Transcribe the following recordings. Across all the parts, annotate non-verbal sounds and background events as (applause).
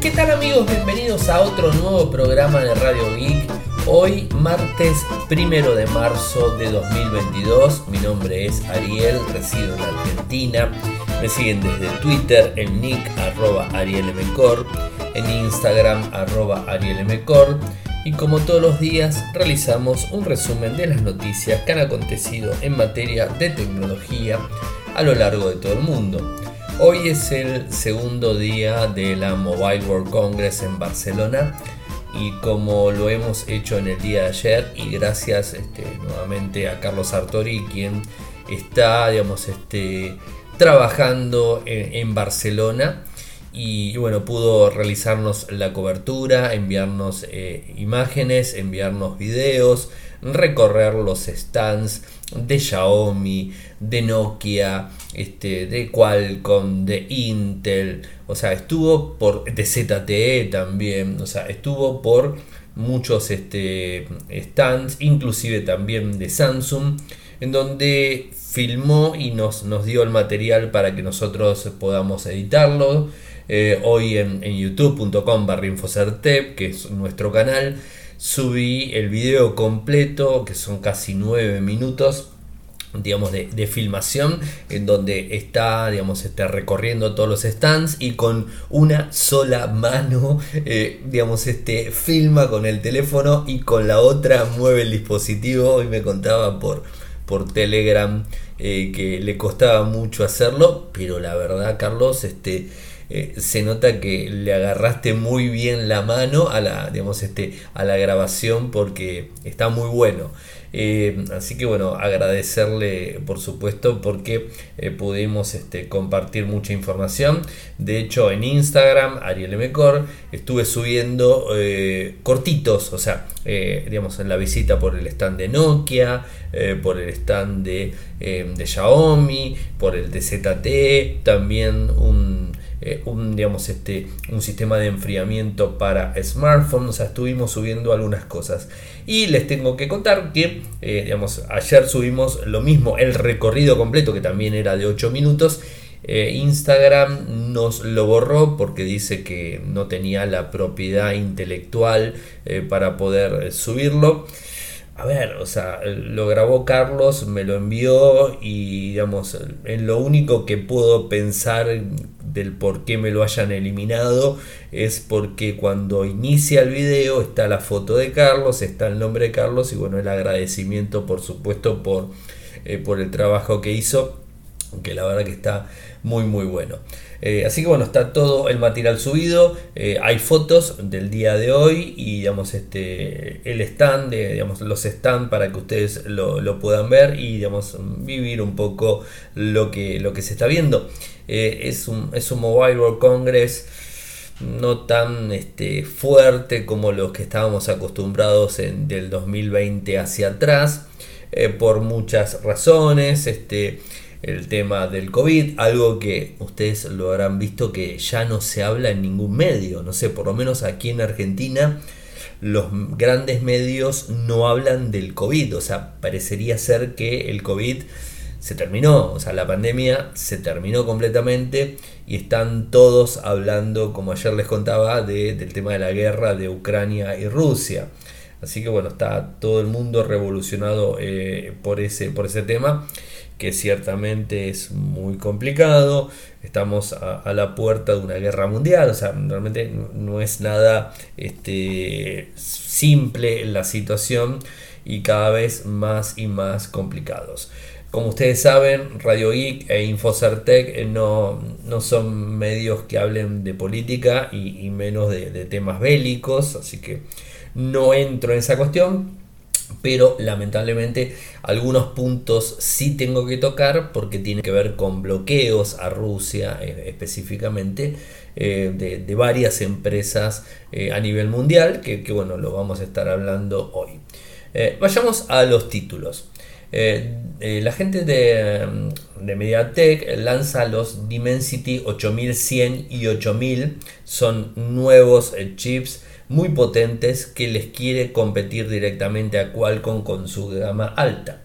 ¿Qué tal amigos? Bienvenidos a otro nuevo programa de Radio Geek. Hoy martes primero de marzo de 2022. Mi nombre es Ariel, resido en Argentina. Me siguen desde Twitter en nick arroba arielmcor, en Instagram arroba arielmcor y como todos los días realizamos un resumen de las noticias que han acontecido en materia de tecnología a lo largo de todo el mundo. Hoy es el segundo día de la Mobile World Congress en Barcelona y como lo hemos hecho en el día de ayer y gracias este, nuevamente a Carlos Sartori quien está digamos, este, trabajando en, Barcelona y, bueno pudo realizarnos la cobertura, enviarnos eh, imágenes, enviarnos videos, recorrer los stands de Xiaomi, de Nokia, este, de Qualcomm, de Intel, o sea, estuvo por de ZTE también, o sea, estuvo por muchos este, stands, inclusive también de Samsung, en donde filmó y nos, nos dio el material para que nosotros podamos editarlo. Eh, hoy en, en youtube.com barra infocertep, que es nuestro canal, subí el video completo, que son casi 9 minutos digamos de, filmación en donde está digamos este, recorriendo todos los stands y con una sola mano eh, digamos este filma con el teléfono y con la otra mueve el dispositivo hoy me contaba por por telegram eh, que le costaba mucho hacerlo pero la verdad carlos este eh, se nota que le agarraste muy bien la mano a la, digamos, este, a la grabación porque está muy bueno. Eh, así que bueno, agradecerle por supuesto porque eh, pudimos este, compartir mucha información. De hecho, en Instagram, Ariel Mecor, estuve subiendo cortitos, o sea, digamos, en la visita por el stand de Nokia, por el stand de, de Xiaomi, por el de ZTE, también un eh, un, digamos, este, un sistema de enfriamiento para smartphones, o sea, estuvimos subiendo algunas cosas. Y les tengo que contar que, eh, digamos, ayer subimos lo mismo, el recorrido completo, que también era de 8 minutos. Eh, Instagram nos lo borró porque dice que no tenía la propiedad intelectual para poder subirlo a ver, o sea, lo grabó Carlos, me lo envió y digamos, en lo único que puedo pensar del por qué me lo hayan eliminado es porque cuando inicia el video está la foto de Carlos, está el nombre de Carlos y bueno, el agradecimiento por supuesto por, eh, por el trabajo que hizo, que la verdad que está muy muy bueno. Eh, así que bueno, está todo el material subido, eh, hay fotos del día de hoy y digamos este el stand, digamos los stand para que ustedes lo, puedan ver y digamos vivir un poco lo que, lo que se está viendo. Eh, es, un, es un Mobile World Congress no tan este, fuerte como los que estábamos acostumbrados en, del 2020 hacia atrás, por muchas razones. Este, el tema del COVID, algo que ustedes lo habrán visto que ya no se habla en ningún medio, no sé, por lo menos aquí en Argentina los grandes medios no hablan del COVID, o sea, parecería ser que el COVID se terminó, o sea, la pandemia se terminó completamente y están todos hablando, como ayer les contaba, del tema de la guerra de Ucrania y Rusia. Así que bueno, está todo el mundo revolucionado eh, por, ese, por ese tema que ciertamente es muy complicado, estamos a, la puerta de una guerra mundial, o sea, realmente no, es nada este, simple la situación y cada vez más y más complicados. Como ustedes saben, Radio Geek e Infocertec eh, no, no son medios que hablen de política y, menos de, de temas bélicos, así que no entro en esa cuestión, pero lamentablemente algunos puntos sí tengo que tocar porque tiene que ver con bloqueos a Rusia eh, específicamente eh, de, varias empresas eh, a nivel mundial que, bueno lo vamos a estar hablando hoy. Vayamos a los títulos. La gente de, de, Mediatek lanza los Dimensity 8100 y 8000 son nuevos chips muy potentes que les quiere competir directamente a Qualcomm con su gama alta.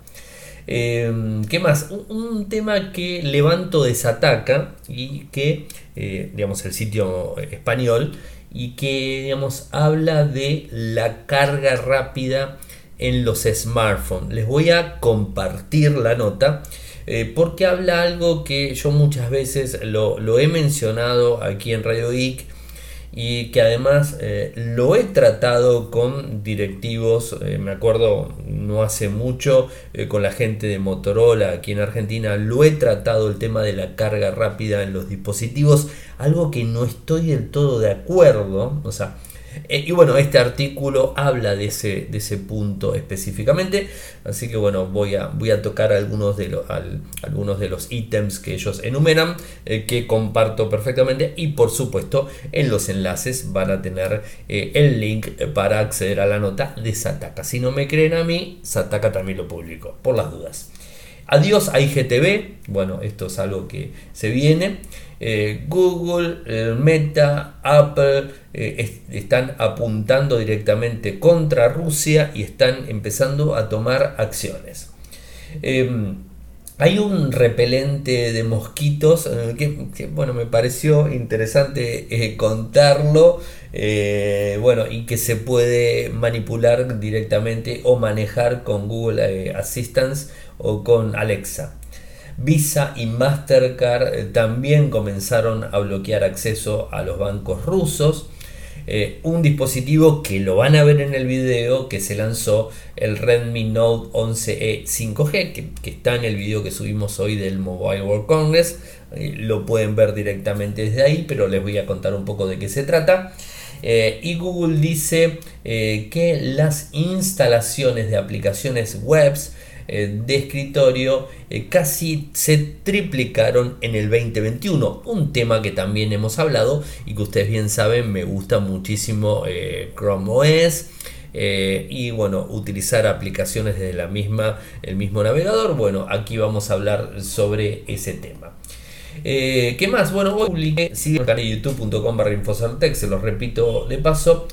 Em, ¿Qué más? Un, tema que Levanto desataca y que, eh, digamos, el sitio español y que digamos, habla de la carga rápida en los smartphones. Les voy a compartir la nota eh, porque habla algo que yo muchas veces lo, lo he mencionado aquí en Radio Geek y que además eh, lo he tratado con directivos, eh, me acuerdo no hace mucho eh, con la gente de Motorola aquí en Argentina, lo he tratado el tema de la carga rápida en los dispositivos, algo que no estoy del todo de acuerdo, o sea, eh, y bueno, este artículo habla de ese, de ese punto específicamente, así que bueno, voy a, voy a tocar algunos de, los algunos de los ítems que ellos enumeran, eh, que comparto perfectamente y por supuesto en los enlaces van a tener eh, el link para acceder a la nota de Sataka. Si no me creen a mí, Sataka también lo publico, por las dudas. Adiós a IGTV, bueno, esto es algo que se viene. Eh, Google, eh, Meta, Apple eh, están apuntando directamente contra Rusia y están empezando a tomar acciones. Em, hay un repelente de mosquitos que, bueno, me pareció interesante contarlo, bueno, y que se puede manipular directamente o manejar con Google Assistance o con Alexa. Visa y Mastercard eh, también comenzaron a bloquear acceso a los bancos rusos. Eh, un dispositivo que lo van a ver en el video que se lanzó el Redmi Note 11e 5G que, está en el video que subimos hoy del Mobile World Congress eh, lo pueden ver directamente desde ahí pero les voy a contar un poco de qué se trata y Google dice que las instalaciones de aplicaciones webs eh, de escritorio eh, casi se triplicaron en el 2021. Un tema que también hemos hablado y que ustedes bien saben me gusta muchísimo eh, Chrome OS. y bueno, utilizar aplicaciones desde la misma, el mismo navegador. Bueno, aquí vamos a hablar sobre ese tema. ¿Qué más? Bueno, hoy publiqué, canal de youtube.com barra se los repito de paso,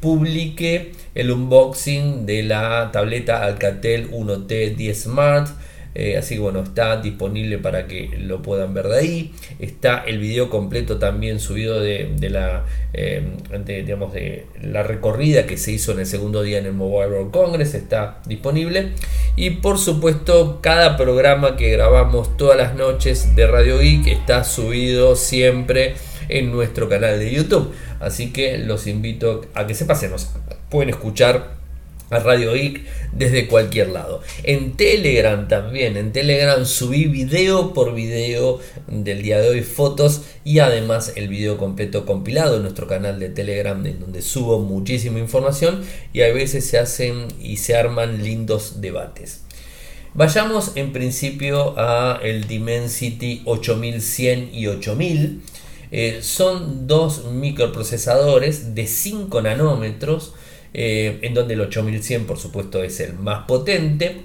publiqué el unboxing de la tableta Alcatel 1T10 Smart. Eh, así que bueno, está disponible para que lo puedan ver de ahí. Está el video completo también subido de, la, eh, digamos de la recorrida que se hizo en el segundo día en el Mobile World Congress. Está disponible. Y por supuesto, cada programa que grabamos todas las noches de Radio Geek está subido siempre en nuestro canal de YouTube. Así que los invito a que se pasemos pueden escuchar a Radio Geek desde cualquier lado. En Telegram también, en Telegram subí video por video del día de hoy, fotos y además el video completo compilado en nuestro canal de Telegram en donde subo muchísima información y a veces se hacen y se arman lindos debates. Vayamos en principio a el Dimensity 8100 y 8000. Eh, son dos microprocesadores de 5 nanómetros eh, en donde el 8100 por supuesto es el más potente,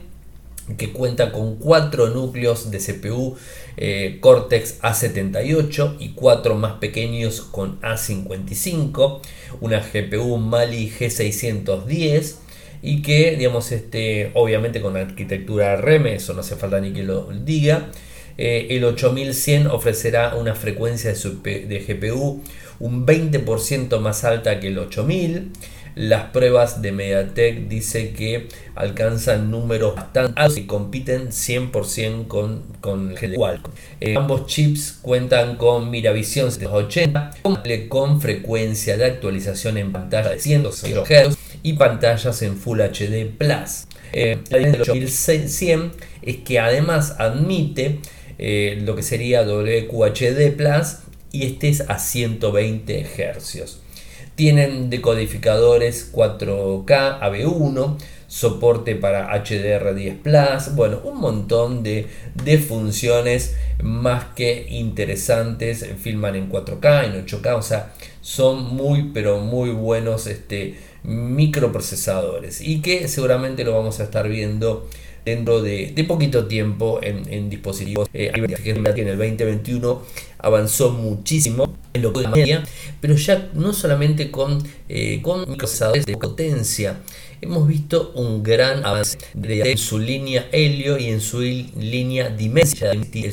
que cuenta con 4 núcleos de CPU eh, Cortex A78 y 4 más pequeños con A55, una GPU Mali G610 y que digamos este obviamente con arquitectura RM, eso no hace falta ni que lo diga. Eh, el 8100 ofrecerá una frecuencia de, GPU un 20% más alta que el 8000 las pruebas de Mediatek dice que alcanzan números bastante altos y compiten 100% con, con Qualcomm. Eh, ambos chips cuentan con Miravision 780 con frecuencia de actualización en pantalla de 100 Hz y pantallas en Full HD Plus. Eh, la diferencia del 8100 es que además admite eh, lo que sería WQHD Plus y este es a 120 Hz. Tienen decodificadores 4K AB1, soporte para HDR10 Plus, bueno, un montón de, funciones más que interesantes, filman en 4K, en 8K, o sea, son muy pero muy buenos este, microprocesadores y que seguramente lo vamos a estar viendo dentro de, poquito tiempo en, dispositivos. Eh, en el 2021 avanzó muchísimo en lo que media, pero ya no solamente con, eh, con microprocesadores de potencia, hemos visto un gran avance en su línea Helio y en su línea Dimensity.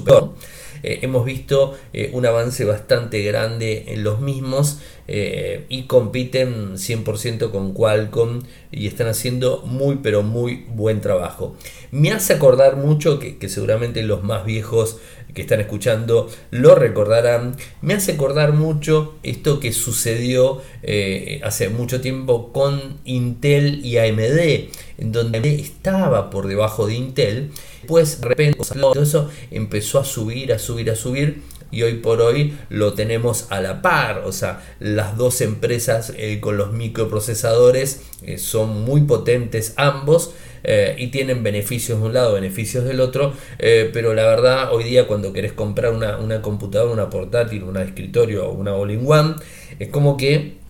Eh, hemos visto eh, un avance bastante grande en los mismos eh, y compiten 100% con Qualcomm y están haciendo muy pero muy buen trabajo. Me hace acordar mucho que, seguramente los más viejos que están escuchando lo recordarán. Me hace acordar mucho esto que sucedió eh, hace mucho tiempo con Intel y AMD, en donde AMD estaba por debajo de Intel, pues de repente todo eso empezó a subir, a subir, a subir y hoy por hoy lo tenemos a la par. O sea, las dos empresas eh, con los microprocesadores eh, son muy potentes ambos. Eh, y tienen beneficios de un lado, beneficios del otro, pero la verdad hoy día cuando querés comprar una, una computadora, una portátil, un escritorio o una all-in-one, es como que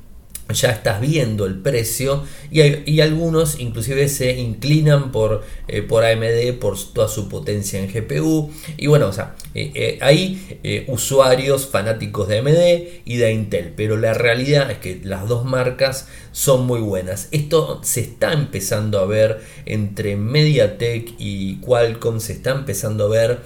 ya estás viendo el precio y, algunos inclusive se inclinan por, eh, por AMD por toda su potencia en GPU y bueno, o sea, eh, eh, hay usuarios fanáticos de AMD y de Intel, pero la realidad es que las dos marcas son muy buenas. Esto se está empezando a ver entre MediaTek y Qualcomm, se está empezando a ver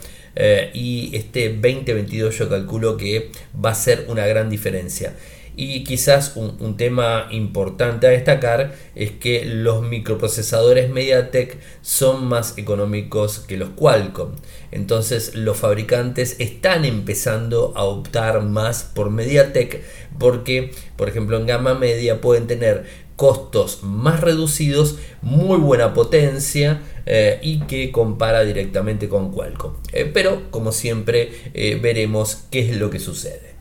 y este 2022 yo calculo que va a ser una gran diferencia. Y quizás un, tema importante a destacar es que los microprocesadores MediaTek son más económicos que los Qualcomm. Entonces los fabricantes están empezando a optar más por MediaTek porque, por ejemplo, en gama media pueden tener costos más reducidos, muy buena potencia eh, y que compara directamente con Qualcomm. Eh, pero como siempre eh, veremos qué es lo que sucede.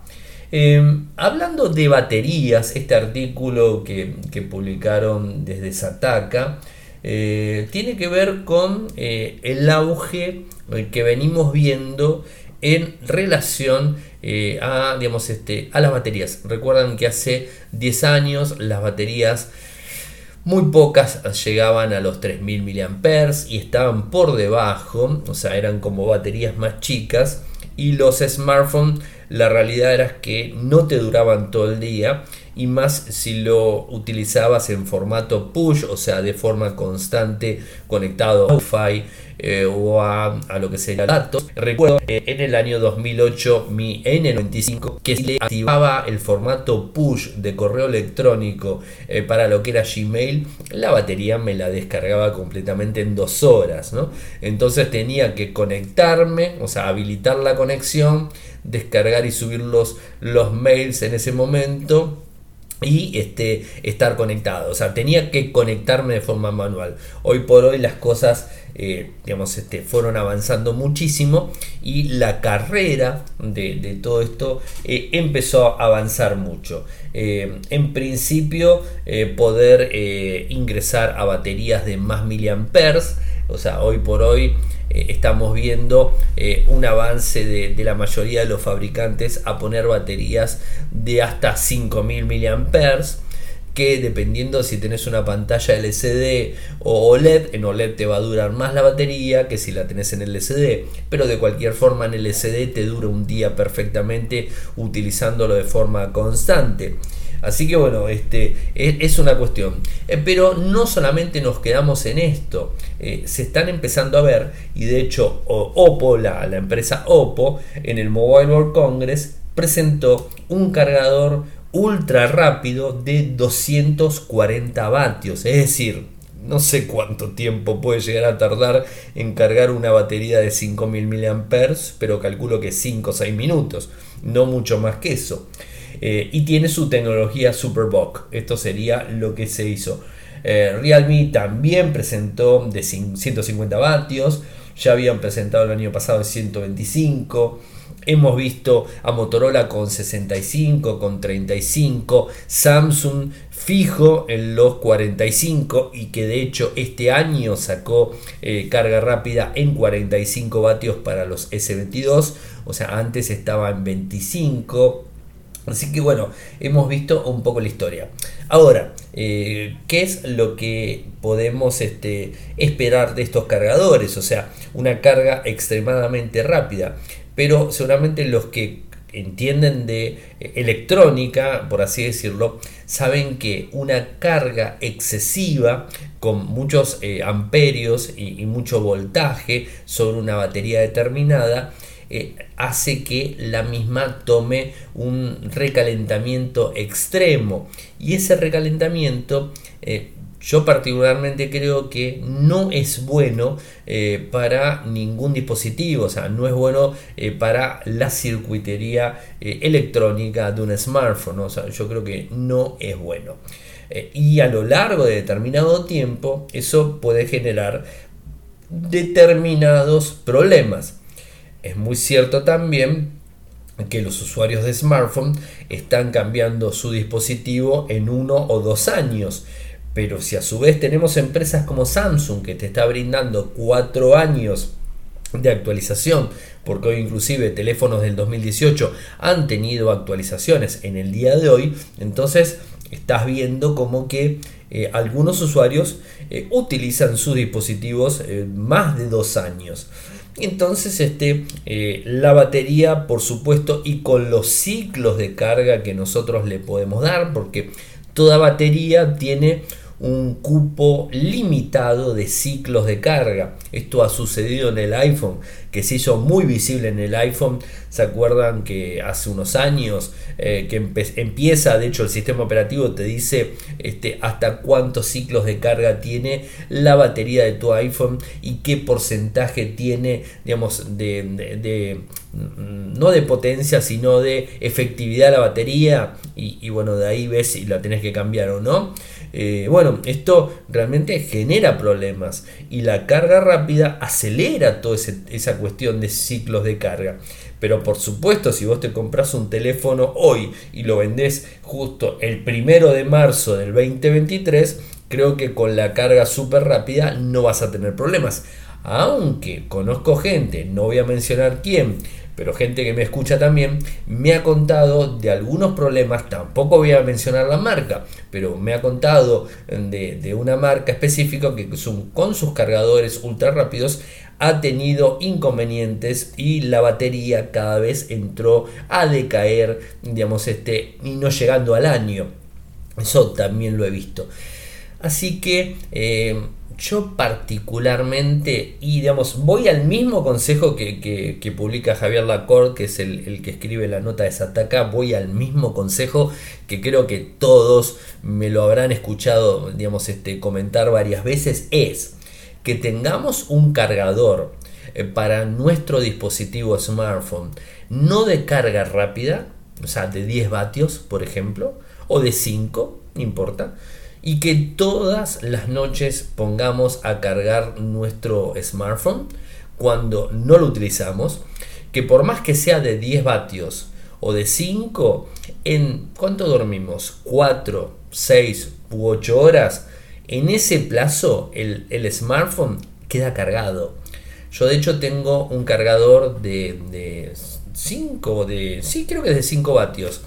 Em, hablando de baterías, este artículo que, publicaron desde Sataka eh, tiene que ver con eh, el auge que venimos viendo en relación eh, a, digamos, este, a las baterías. Recuerdan que hace 10 años las baterías muy pocas llegaban a los 3000 mAh y estaban por debajo, o sea, eran como baterías más chicas y los smartphones la realidad era que no te duraban todo el día y más si lo utilizabas en formato push, o sea, de forma constante conectado a Wi-Fi eh, o a, lo que sería datos. Recuerdo en el año 2008 mi N95 que le activaba el formato push de correo electrónico eh, para lo que era Gmail, la batería me la descargaba completamente en dos horas, ¿no? Entonces tenía que conectarme, o sea, habilitar la conexión, descargar y subir los, los mails en ese momento y este, estar conectado. O sea, tenía que conectarme de forma manual. Hoy por hoy las cosas eh, digamos, este, fueron avanzando muchísimo y la carrera de, todo esto eh, empezó a avanzar mucho. Eh, en principio, poder ingresar a baterías de más miliamperes, o sea, hoy por hoy estamos viendo un avance de, la mayoría de los fabricantes a poner baterías de hasta 5000 miliamperes que dependiendo si tenés una pantalla LCD o OLED, en OLED te va a durar más la batería que si la tenés en LCD, pero de cualquier forma en LCD te dura un día perfectamente utilizándolo de forma constante. Así que bueno, este es, una cuestión. Eh, pero no solamente nos quedamos en esto, eh, se están empezando a ver, y de hecho Oppo, la, la empresa Oppo, en el Mobile World Congress presentó un cargador ultra rápido de 240 vatios. Es decir, no sé cuánto tiempo puede llegar a tardar en cargar una batería de 5000 mAh, pero calculo que 5 o 6 minutos, no mucho más que eso. Eh, y tiene su tecnología Superbox. Esto sería lo que se hizo. Eh, Realme también presentó de 150 vatios. Ya habían presentado el año pasado de 125. Hemos visto a Motorola con 65, con 35, Samsung fijo en los 45 y que de hecho este año sacó eh, carga rápida en 45 vatios para los S22, o sea, antes estaba en 25. Así que bueno, hemos visto un poco la historia. Ahora, eh, ¿qué es lo que podemos este, esperar de estos cargadores? O sea, una carga extremadamente rápida pero seguramente los que entienden de eh, electrónica, por así decirlo, saben que una carga excesiva con muchos eh, amperios y, mucho voltaje sobre una batería determinada eh, hace que la misma tome un recalentamiento extremo y ese recalentamiento eh, yo particularmente creo que no es bueno eh, para ningún dispositivo, o sea, no es bueno para la circuitería electrónica de un smartphone, o sea, yo creo que no es bueno. y a lo largo de determinado tiempo eso puede generar determinados problemas. Es muy cierto también que los usuarios de smartphone están cambiando su dispositivo en uno o dos años. Pero si a su vez tenemos empresas como Samsung que te está brindando cuatro años de actualización, porque hoy inclusive teléfonos del 2018 han tenido actualizaciones en el día de hoy, entonces estás viendo como que eh, algunos usuarios eh, utilizan sus dispositivos eh, más de dos años. Entonces, este, la batería, por supuesto, y con los ciclos de carga que nosotros le podemos dar, porque toda batería tiene un cupo limitado de ciclos de carga. Esto ha sucedido en el iPhone, que se hizo muy visible en el iPhone. ¿Se acuerdan que hace unos años eh, que empieza, de hecho el sistema operativo te dice este, hasta cuántos ciclos de carga tiene la batería de tu iPhone y qué porcentaje tiene, digamos, de, mm, no de potencia, sino de efectividad la batería? Y, y bueno, de ahí ves si la tenés que cambiar o no. Eh, bueno, esto realmente genera problemas y la carga rápida acelera toda esa cuestión de ciclos de carga. Pero por supuesto, si vos te compras un teléfono hoy y lo vendés justo el primero de marzo del 2023, creo que con la carga súper rápida no vas a tener problemas. Aunque conozco gente, no voy a mencionar quién, pero gente que me escucha también me ha contado de algunos problemas, tampoco voy a mencionar la marca, pero me ha contado de, una marca específica que con sus cargadores ultra rápidos ha tenido inconvenientes y la batería cada vez entró a decaer, digamos, este, y no llegando al año. Eso también lo he visto. Así que eh, yo particularmente, y digamos, voy al mismo consejo que, publica Javier Lacorte, que es el, que escribe la nota de Sataka, voy al mismo consejo que creo que todos me lo habrán escuchado, digamos, este, comentar varias veces, es que tengamos un cargador eh, para nuestro dispositivo smartphone, no de carga rápida, o sea, de 10 vatios, por ejemplo, o de 5, no importa, y que todas las noches pongamos a cargar nuestro smartphone cuando no lo utilizamos, que por más que sea de 10 vatios o de 5, en ¿cuánto dormimos? 4, 6 u 8 horas, en ese plazo el, el smartphone queda cargado. Yo de hecho tengo un cargador de 5, de, sí creo que es de 5 vatios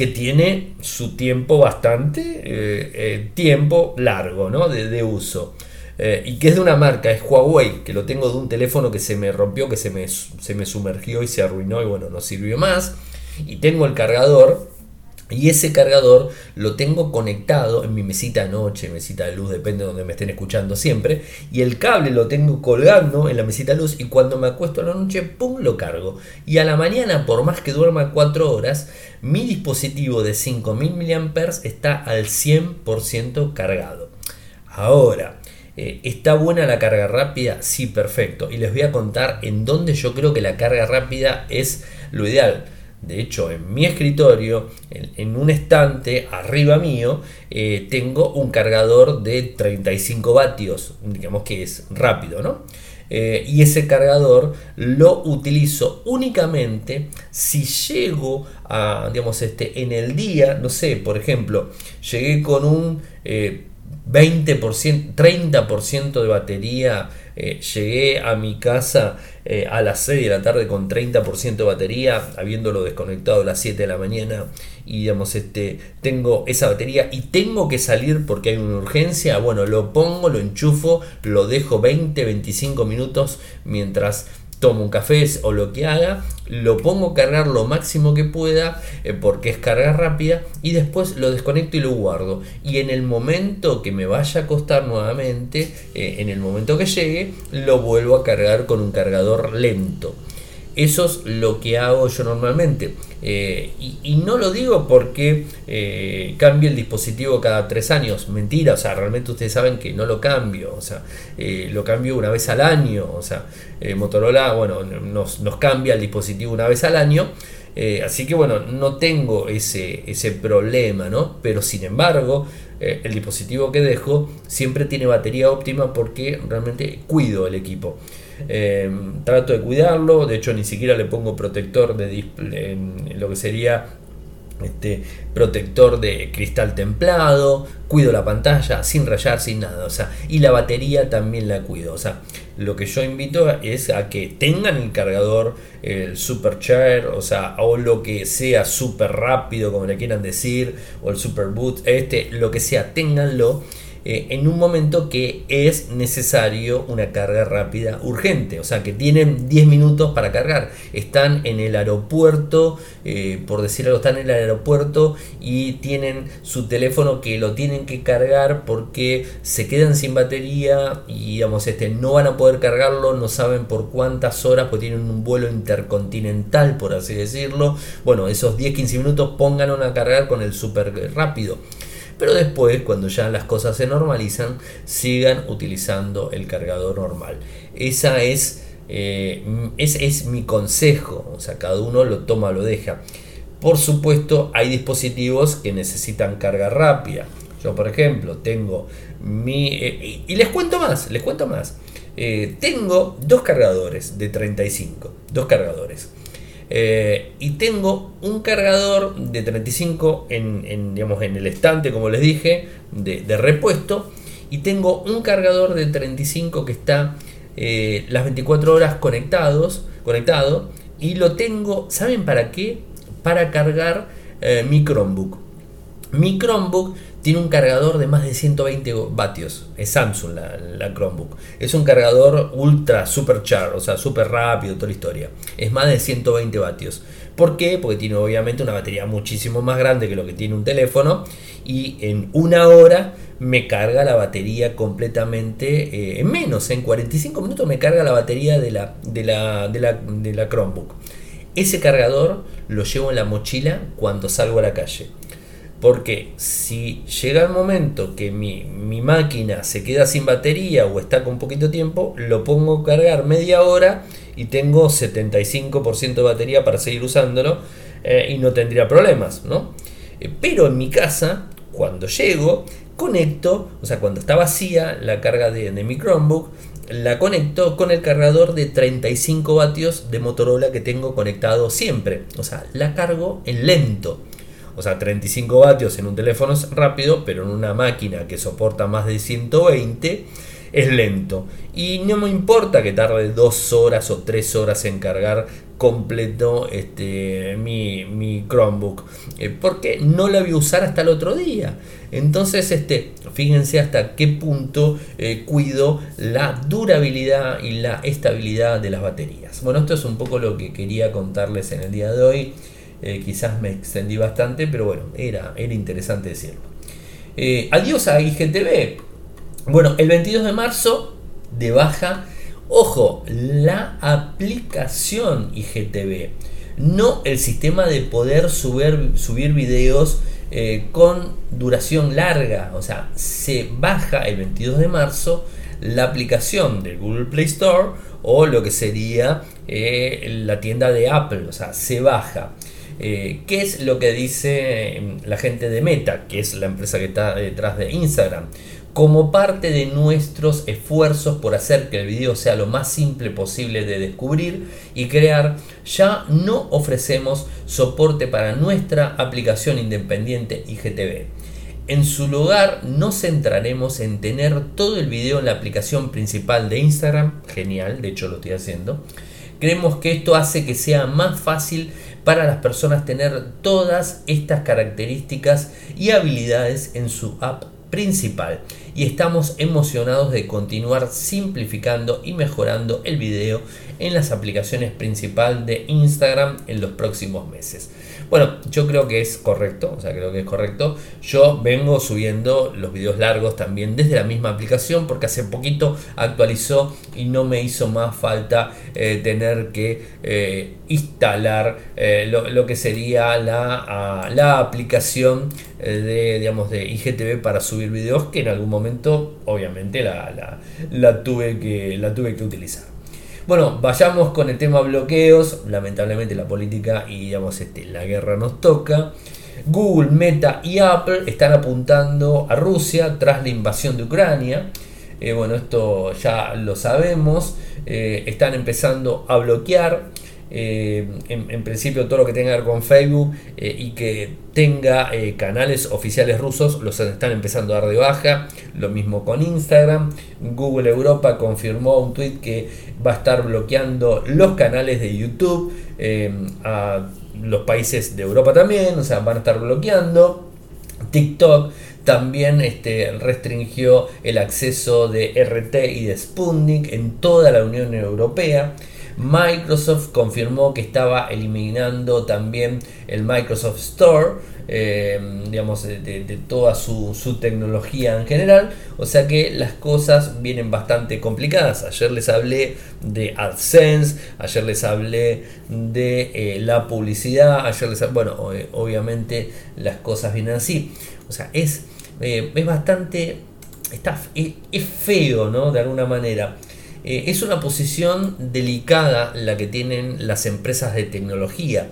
que tiene su tiempo bastante, eh, eh, tiempo largo ¿no? de, uso. Eh, y que es de una marca, es Huawei, que lo tengo de un teléfono que se me rompió, que se me, se me sumergió y se arruinó y bueno, no sirvió más. Y tengo el cargador y ese cargador lo tengo conectado en mi mesita de noche, mesita de luz, depende de donde me estén escuchando siempre. Y el cable lo tengo colgando en la mesita de luz y cuando me acuesto a la noche, ¡pum!, lo cargo. Y a la mañana, por más que duerma 4 horas, mi dispositivo de 5000 mAh está al 100% cargado. Ahora, eh, ¿Está buena la carga rápida? Sí, perfecto. Y les voy a contar en dónde yo creo que la carga rápida es lo ideal. De hecho, en mi escritorio, en, un estante arriba mío, eh, tengo un cargador de 35 vatios, digamos que es rápido, ¿no? Eh, y ese cargador lo utilizo únicamente si llego a, digamos, este, en el día, no sé, por ejemplo, llegué con un 20%, 30% de batería eh, llegué a mi casa eh, a las 6 de la tarde con 30% de batería, habiéndolo desconectado a las 7 de la mañana. Y digamos, este, tengo esa batería y tengo que salir porque hay una urgencia. Bueno, lo pongo, lo enchufo, lo dejo 20-25 minutos mientras tomo un café o lo que haga, lo pongo a cargar lo máximo que pueda eh, porque es carga rápida y después lo desconecto y lo guardo. Y en el momento que me vaya a acostar nuevamente, eh, en el momento que llegue, lo vuelvo a cargar con un cargador lento. Eso es lo que hago yo normalmente. Eh, y, no lo digo porque eh, cambie el dispositivo cada tres años. Mentira, o sea, realmente ustedes saben que no lo cambio. O sea, eh, lo cambio una vez al año. O sea, Motorola, bueno, nos, nos, cambia el dispositivo una vez al año. así que bueno, no tengo ese, ese problema, ¿no? Pero sin embargo, el dispositivo que dejo siempre tiene batería óptima porque realmente cuido el equipo. Em, trato de cuidarlo, de hecho ni siquiera le pongo protector de display, en lo que sería este protector de cristal templado, cuido la pantalla sin rayar, sin nada, o sea, y la batería también la cuido, o sea, lo que yo invito es a que tengan el cargador, el supercharge, o sea, o lo que sea super rápido, como le quieran decir, o el super boot, este, lo que sea, ténganlo eh, en un momento que es necesario una carga rápida urgente, o sea que tienen 10 minutos para cargar, están en el aeropuerto, eh, por decir algo, están en el aeropuerto y tienen su teléfono que lo tienen que cargar porque se quedan sin batería y digamos, este, no van a poder cargarlo, no saben por cuántas horas, porque tienen un vuelo intercontinental, por así decirlo. Bueno, esos 10-15 minutos pónganlo a cargar con el súper rápido pero después cuando ya las cosas se normalizan sigan utilizando el cargador normal. Esa es, eh, ese es mi consejo, o sea, cada uno lo toma lo deja. Por supuesto, hay dispositivos que necesitan carga rápida. Yo, por ejemplo, tengo mi... Eh, y les cuento más, les cuento más. Eh, tengo dos cargadores de 35, dos cargadores. Eh, y tengo un cargador de 35 en, digamos, en el estante, como les dije, de, repuesto. Y tengo un cargador de 35 que está eh, las 24 horas conectados, conectado. Y lo tengo, ¿saben para qué? Para cargar eh, mi Chromebook. Mi Chromebook tiene un cargador de más de 120 vatios. Es Samsung la, Chromebook. Es un cargador ultra supercharged, o sea, súper rápido, toda la historia. Es más de 120 vatios. ¿Por qué? Porque tiene obviamente una batería muchísimo más grande que lo que tiene un teléfono. Y en una hora me carga la batería completamente eh, en menos. En 45 minutos me carga la batería de la, de la, de la, de la Chromebook. Ese cargador lo llevo en la mochila cuando salgo a la calle. Porque si llega el momento que mi, máquina se queda sin batería o está con poquito tiempo, lo pongo a cargar media hora y tengo 75% de batería para seguir usándolo eh, y no tendría problemas, ¿no? Eh, pero en mi casa, cuando llego, conecto, o sea, cuando está vacía la carga de, de mi Chromebook, la conecto con el cargador de 35 vatios de Motorola que tengo conectado siempre. O sea, la cargo en lento. O sea, 35 vatios en un teléfono es rápido, pero en una máquina que soporta más de 120 es lento. Y no me importa que tarde 2 horas o 3 horas en cargar completo este, mi, Chromebook. Eh, porque no la voy a usar hasta el otro día. Entonces, este, fíjense hasta qué punto eh, cuido la durabilidad y la estabilidad de las baterías. Bueno, esto es un poco lo que quería contarles en el día de hoy. Eh, quizás me extendí bastante, pero bueno, era, era interesante decirlo. Eh, adiós a IGTV. Bueno, el 22 de marzo de baja, ojo, la aplicación IGTV, no el sistema de poder subir, subir videos eh, con duración larga. O sea, se baja el 22 de marzo la aplicación del Google Play Store o lo que sería la tienda de Apple. O sea, se baja. Eh, ¿Qué es lo que dice em, la gente de Meta, que es la empresa que está detrás de Instagram? Como parte de nuestros esfuerzos por hacer que el video sea lo más simple posible de descubrir y crear, ya no ofrecemos soporte para nuestra aplicación independiente IGTV. En su lugar nos centraremos en tener todo el video en la aplicación principal de Instagram, genial, de hecho lo estoy haciendo. Creemos que esto hace que sea más fácil para las personas tener todas estas características y habilidades en su app principal y estamos emocionados de continuar simplificando y mejorando el video en las aplicaciones principales de Instagram en los próximos meses. Bueno, yo creo que es correcto, o sea, creo que es correcto. Yo vengo subiendo los videos largos también desde la misma aplicación porque hace poquito actualizó y no me hizo más falta eh, tener que eh, instalar eh, lo, que sería la, la aplicación de, digamos, de IGTV para subir videos que en algún momento obviamente la, la, tuve, que, la tuve que utilizar. Bueno, vayamos con el tema bloqueos. Lamentablemente la política y digamos este, la guerra nos toca. Google, Meta y Apple están apuntando a Rusia tras la invasión de Ucrania. Eh, bueno, esto ya lo sabemos. Eh, están empezando a bloquear. Eh, en, principio todo lo que tenga que ver con Facebook eh, y que tenga eh, canales oficiales rusos los están empezando a dar de baja. Lo mismo con Instagram. Google Europa confirmó un tweet que va a estar bloqueando los canales de YouTube a los países de Europa también, o sea, van a estar bloqueando. TikTok también este, restringió el acceso de RT y de Sputnik en toda la Unión Europea. Microsoft confirmó que estaba eliminando también el Microsoft Store, eh, digamos, de, toda su, tecnología en general. O sea que las cosas vienen bastante complicadas. Ayer les hablé de AdSense, ayer les hablé de eh, la publicidad, ayer les bueno, eh, obviamente las cosas vienen así. O sea, es, es bastante, está, es feo, ¿no? De alguna manera. Eh, es una posición delicada la que tienen las empresas de tecnología,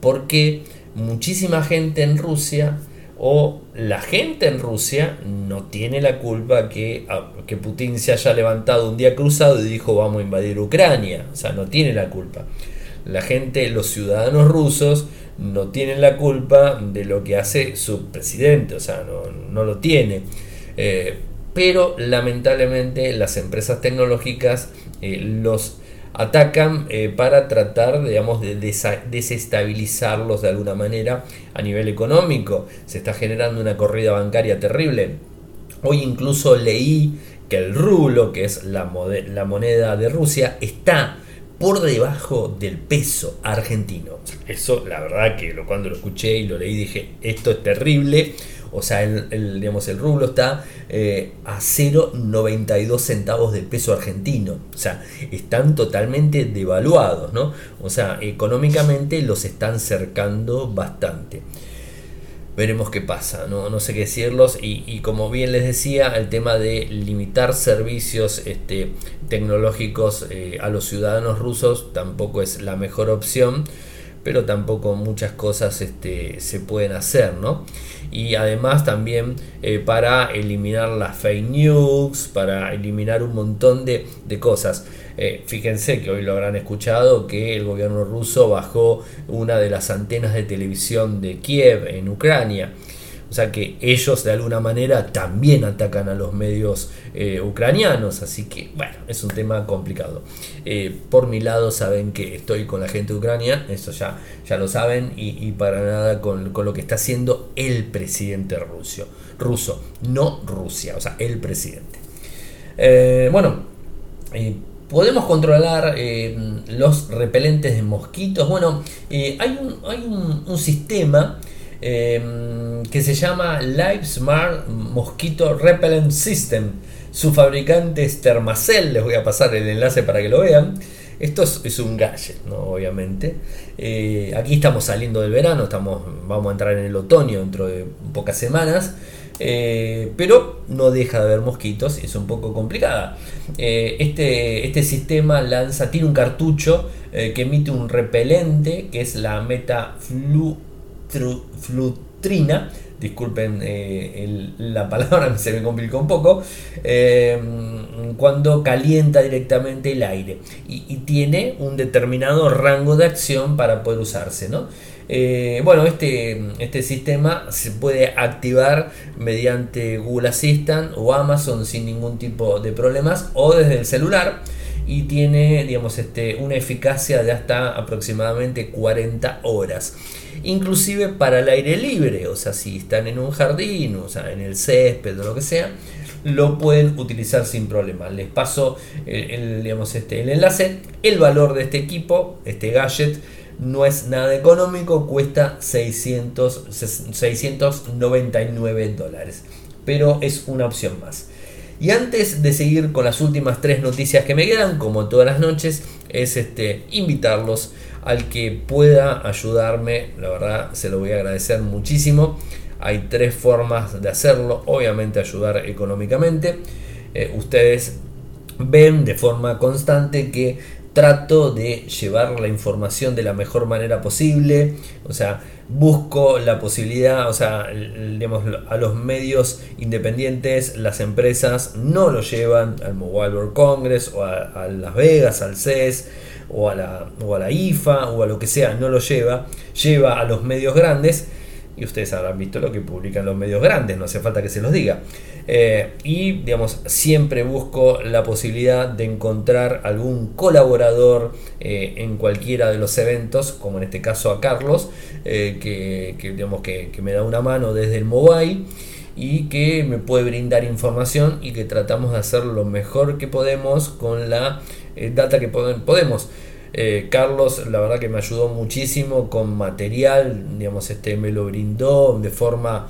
porque muchísima gente en Rusia o la gente en Rusia no tiene la culpa que, que Putin se haya levantado un día cruzado y dijo vamos a invadir Ucrania, o sea, no tiene la culpa. La gente, los ciudadanos rusos, no tienen la culpa de lo que hace su presidente, o sea, no, lo tiene. Eh, pero lamentablemente las empresas tecnológicas eh, los atacan eh, para tratar digamos, de desestabilizarlos de alguna manera a nivel económico. Se está generando una corrida bancaria terrible. Hoy incluso leí que el rublo, que es la, la moneda de Rusia, está por debajo del peso argentino. Eso la verdad que cuando lo escuché y lo leí dije, esto es terrible o sea, el, digamos, el rublo está eh, a 0,92 centavos del peso argentino. O sea, están totalmente devaluados, ¿no? O sea, económicamente los están cercando bastante veremos qué pasa, no, no sé qué decirlos y, como bien les decía, el tema de limitar servicios este, tecnológicos eh, a los ciudadanos rusos tampoco es la mejor opción, pero tampoco muchas cosas este, se pueden hacer, ¿no? y además también eh, para eliminar las fake news, para eliminar un montón de, cosas. Eh, fíjense que hoy lo habrán escuchado que el gobierno ruso bajó una de las antenas de televisión de Kiev en Ucrania. O sea que ellos de alguna manera también atacan a los medios eh, ucranianos. Así que bueno, es un tema complicado. Eh, por mi lado saben que estoy con la gente de Ucrania. Eso ya, ya lo saben. Y, para nada con, lo que está haciendo el presidente ruso. Ruso, no Rusia. O sea, el presidente. Eh, bueno. Podemos controlar los repelentes de mosquitos. Bueno, hay, un, hay un sistema Em, que se llama Live Smart Mosquito Repellent System. Su fabricante es Thermacell, les voy a pasar el enlace para que lo vean. Esto es, un gadget, ¿no? obviamente. Eh, aquí estamos saliendo del verano, estamos, vamos a entrar en el otoño dentro de pocas semanas. Eh, pero no deja de haber mosquitos y es un poco complicada. Eh, este, este sistema lanza, tiene un cartucho que emite un repelente que es la Metaflu flutrina, disculpen eh, la palabra, (laughs) se me complicó un poco, eh, cuando calienta directamente el aire y, tiene un determinado rango de acción para poder usarse. ¿no? Eh, bueno, este, este sistema se puede activar mediante Google Assistant o Amazon sin ningún tipo de problemas o desde el celular y tiene digamos, este, una eficacia de hasta aproximadamente 40 horas inclusive para el aire libre, o sea, si están en un jardín, o sea, en el césped o lo que sea, lo pueden utilizar sin problema. Les paso el, digamos, este, el enlace. El valor de este equipo, este gadget, no es nada económico, cuesta 600, 699 dólares. Pero es una opción más. Y antes de seguir con las últimas tres noticias que me quedan, como todas las noches, es este, invitarlos al que pueda ayudarme. La verdad, se lo voy a agradecer muchísimo. Hay tres formas de hacerlo. Obviamente ayudar económicamente. Eh, ustedes ven de forma constante que trato de llevar la información de la mejor manera posible, o sea, busco la posibilidad, o sea, digamos, a los medios independientes, las empresas no lo llevan al Mobile World Congress o a, Las Vegas, al CES o a, la, o a la IFA o a lo que sea, no lo lleva, lleva a los medios grandes y ustedes habrán visto lo que publican los medios grandes, no hace falta que se los diga. Eh, y digamos, siempre busco la posibilidad de encontrar algún colaborador eh, en cualquiera de los eventos, como en este caso a Carlos, eh, que, digamos, que, me da una mano desde el mobile y que me puede brindar información y que tratamos de hacer lo mejor que podemos con la data que podemos. Carlos, la verdad que me ayudó muchísimo con material, digamos, este me lo brindó de forma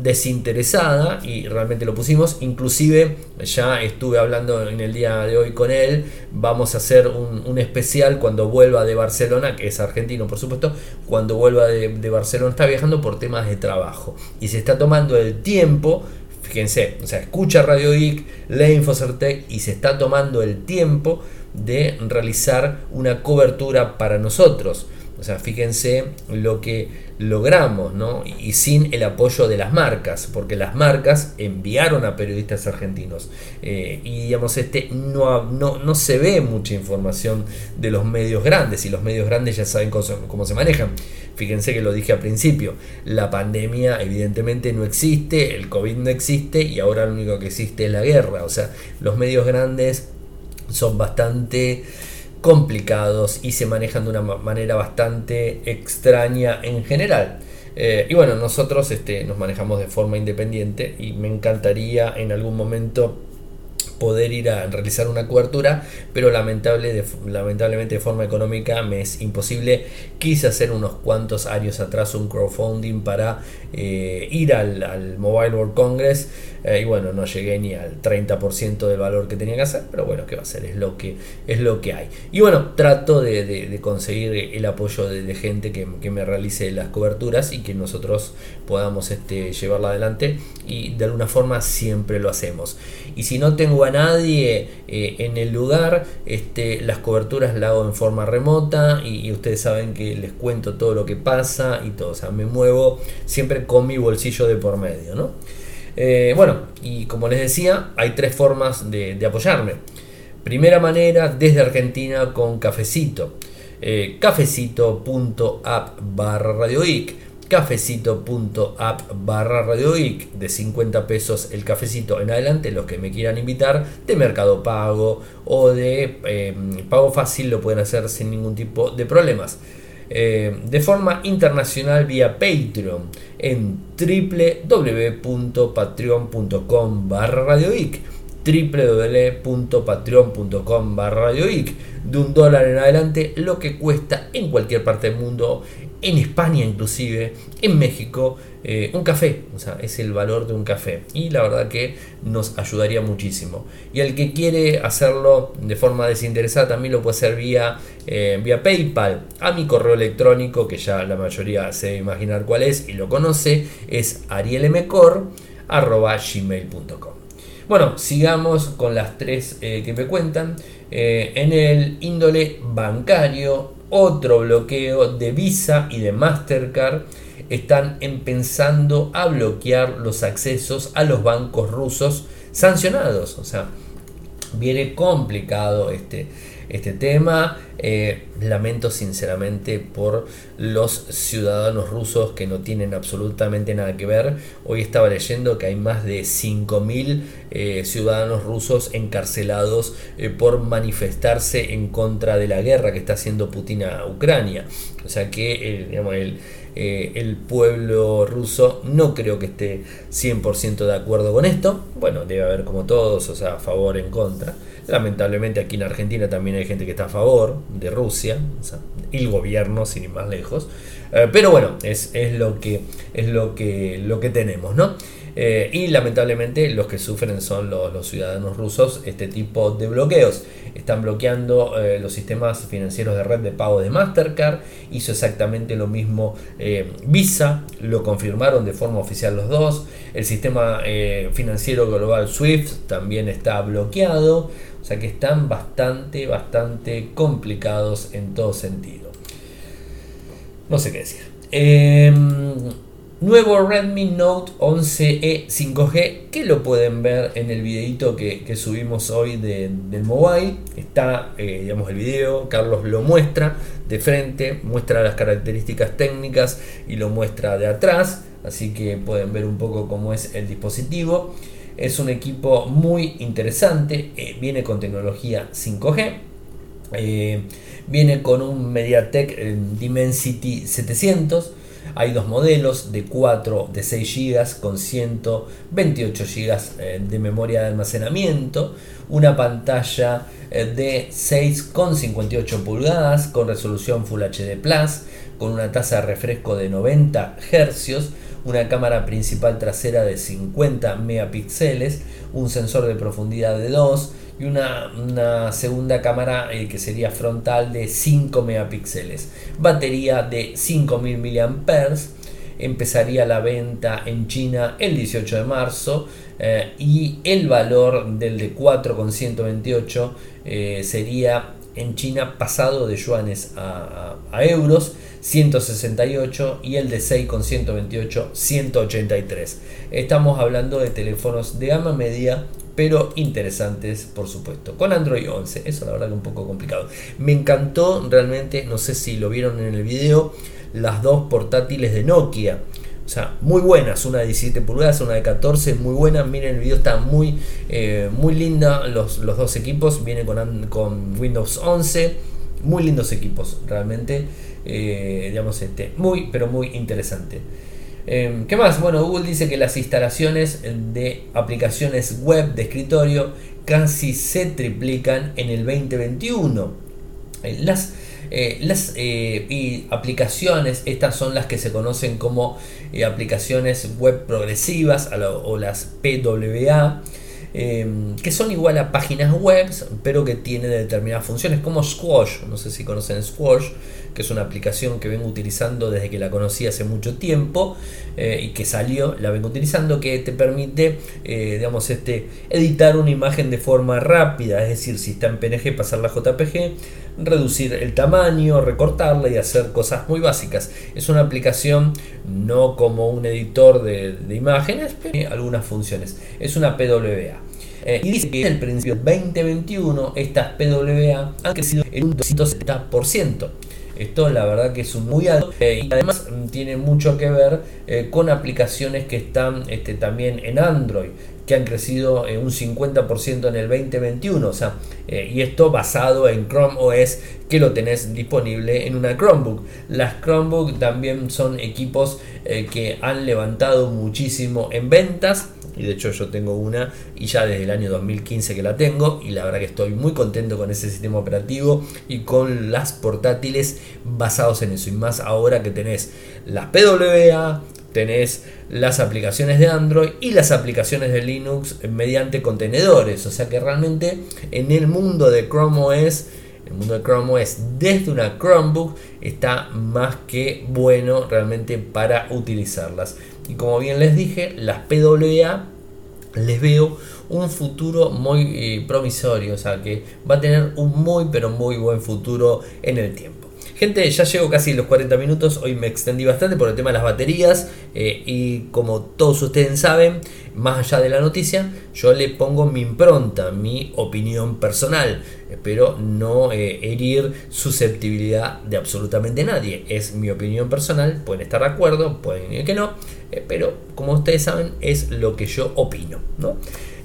desinteresada y realmente lo pusimos. Inclusive ya estuve hablando en el día de hoy con él vamos a hacer un, especial cuando vuelva de Barcelona que es argentino por supuesto. Cuando vuelva de, Barcelona está viajando por temas de trabajo. Y se está tomando el tiempo fíjense o sea escucha Radio Geek lee Infocertec y se está tomando el tiempo de realizar una cobertura para nosotros o sea, fíjense lo que logramos, ¿no? Y sin el apoyo de las marcas, porque las marcas enviaron a periodistas argentinos. Eh, y digamos, este no, no, no, se ve mucha información de los medios grandes, y los medios grandes ya saben cómo, cómo se manejan. Fíjense que lo dije al principio, la pandemia evidentemente no existe, el COVID no existe, y ahora lo único que existe es la guerra. O sea, los medios grandes son bastante complicados y se manejan de una manera bastante extraña en general. Eh, y bueno, nosotros este, nos manejamos de forma independiente y me encantaría en algún momento poder ir a realizar una cobertura, pero lamentable lamentablemente de forma económica me es imposible. Quise hacer unos cuantos años atrás un crowdfunding para eh, ir al, Mobile World Congress eh, y bueno, no llegué ni al 30% del valor que tenía que hacer, pero bueno, ¿qué va a ser? Es lo que, es lo que hay. Y bueno, trato de, conseguir el apoyo de, gente que, me realice las coberturas y que nosotros podamos este, llevarla adelante y de alguna forma siempre lo hacemos. Y si no tengo a nadie eh, en el lugar, este, las coberturas las hago en forma remota y, ustedes saben que les cuento todo lo que pasa y todo, o sea, me muevo siempre con mi bolsillo de por medio, ¿no? Eh, bueno, y como les decía, hay tres formas de, apoyarme. Primera manera, desde Argentina con Cafecito. Eh, cafecito.app barra cafecito.app barra de 50 pesos el cafecito en adelante los que me quieran invitar de mercado pago o de eh, pago fácil lo pueden hacer sin ningún tipo de problemas. Eh, de forma internacional vía Patreon en www.patreon.com barra radioic www.patreon.com barra de un dólar en adelante lo que cuesta en cualquier parte del mundo en España inclusive, en México, eh, un café, o sea, es el valor de un café y la verdad que nos ayudaría muchísimo. Y el que quiere hacerlo de forma desinteresada también lo puede hacer vía, eh, vía PayPal a mi correo electrónico, que ya la mayoría se debe imaginar cuál es y lo conoce, es arielmcor.gmail.com. Bueno, sigamos con las tres eh, que me cuentan. en el índole bancario, otro bloqueo de Visa y de Mastercard están empezando a bloquear los accesos a los bancos rusos sancionados. O sea, viene complicado este, este tema. Eh, lamento sinceramente por los ciudadanos rusos que no tienen absolutamente nada que ver. Hoy estaba leyendo que hay más de 5.000 eh, ciudadanos rusos encarcelados eh, por manifestarse en contra de la guerra que está haciendo Putin a Ucrania. O sea que digamos, el, el pueblo ruso no creo que esté 100% de acuerdo con esto. Bueno, debe haber como todos, o sea, a favor, en contra. Lamentablemente aquí en Argentina también hay gente que está a favor de Rusia, el gobierno sin ir más lejos. Eh, pero bueno, es, lo que es lo que lo que tenemos, ¿no? Eh, y lamentablemente los que sufren son los, ciudadanos rusos este tipo de bloqueos. Están bloqueando eh, los sistemas financieros de red de pago de Mastercard. Hizo exactamente lo mismo Visa. Lo confirmaron de forma oficial los dos. El sistema financiero global SWIFT también está bloqueado. O sea que están bastante, bastante complicados en todo sentido. No sé qué decir. Em, nuevo Redmi Note 11e 5G que lo pueden ver en el videito que, subimos hoy del mobile. Está, eh, digamos, el video. Carlos lo muestra de frente, muestra las características técnicas y lo muestra de atrás. Así que pueden ver un poco cómo es el dispositivo. Es un equipo muy interesante, eh, viene con tecnología 5G, eh, viene con un MediaTek eh, Dimensity 700. Hay dos modelos de 4 de 6 GB con 128 GB de memoria de almacenamiento, una pantalla de 6,58 pulgadas con resolución Full HD Plus, con una tasa de refresco de 90 Hz una cámara principal trasera de 50 megapíxeles, un sensor de profundidad de 2 y una, segunda cámara eh, que sería frontal de 5 megapíxeles. Batería de 5000 mAh. Empezaría la venta en China el 18 de marzo eh, y el valor del de 4,128 eh, sería en China pasado de yuanes a, a euros 168 y el de 6 con 128 183. Estamos hablando de teléfonos de gama media pero interesantes por supuesto. Con Android 11, eso la verdad que un poco complicado. Me encantó realmente, no sé si lo vieron en el video, las dos portátiles de Nokia. O sea, muy buenas, una de 17 pulgadas, una de 14, muy buena. Miren, el video está muy, eh, muy linda. Los, los, dos equipos vienen con, con Windows 11. Muy lindos equipos, realmente. Eh, digamos, este, muy, pero muy interesante. Em, ¿Qué más? Bueno, Google dice que las instalaciones de aplicaciones web de escritorio casi se triplican en el 2021. Eh, las, eh, y aplicaciones, estas son las que se conocen como aplicaciones web progresivas o las PWA. Em, que son igual a páginas web, pero que tienen determinadas funciones, como Squash. No sé si conocen Squash, que es una aplicación que vengo utilizando desde que la conocí hace mucho tiempo eh, y que salió, la vengo utilizando, que te permite, eh, digamos, este, editar una imagen de forma rápida, es decir, si está en PNG, pasarla a JPG, reducir el tamaño, recortarla y hacer cosas muy básicas. Es una aplicación no como un editor de, imágenes, pero tiene algunas funciones. Es una PWA. Eh, y dice que en el principio 2021 estas PWA han crecido en un 270%. Esto la verdad que es muy alto eh, y además tiene mucho que ver eh, con aplicaciones que están este, también en Android que han crecido un 50% en el 2021, o sea, y esto basado en Chrome OS que lo tenés disponible en una Chromebook. Las Chromebook también son equipos que han levantado muchísimo en ventas y de hecho yo tengo una y ya desde el año 2015 que la tengo y la verdad que estoy muy contento con ese sistema operativo y con las portátiles basados en eso y más ahora que tenés las PWA, tenés las aplicaciones de Android y las aplicaciones de Linux mediante contenedores, o sea que realmente en el mundo de Chrome OS el mundo de Chrome OS desde una Chromebook está más que bueno realmente para utilizarlas. Y como bien les dije, las PWA les veo un futuro muy eh, promisorio, o sea que va a tener un muy pero muy buen futuro en el tiempo. Gente, ya llego casi los 40 minutos, hoy me extendí bastante por el tema de las baterías eh, y como todos ustedes saben, más allá de la noticia, yo le pongo mi impronta, mi opinión personal. Espero no eh, herir susceptibilidad de absolutamente nadie. Es mi opinión personal, pueden estar de acuerdo, pueden que no, eh, pero como ustedes saben es lo que yo opino. ¿no?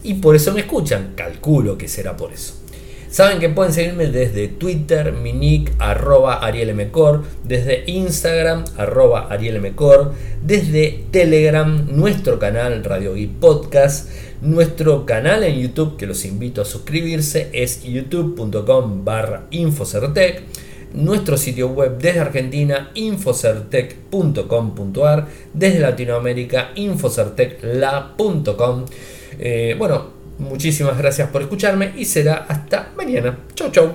Y por eso me escuchan, calculo que será por eso. Saben que pueden seguirme desde Twitter, mi nick, arroba arielmcor, desde Instagram, arroba arielmcor, desde Telegram, nuestro canal Radio Geek Podcast, nuestro canal en YouTube, que los invito a suscribirse, es youtube.com barra infocertec nuestro sitio web desde Argentina, infocertec.com.ar, desde Latinoamérica, infocertecla.com. Eh, bueno, Muchísimas gracias por escucharme y será hasta mañana. Chau, chau.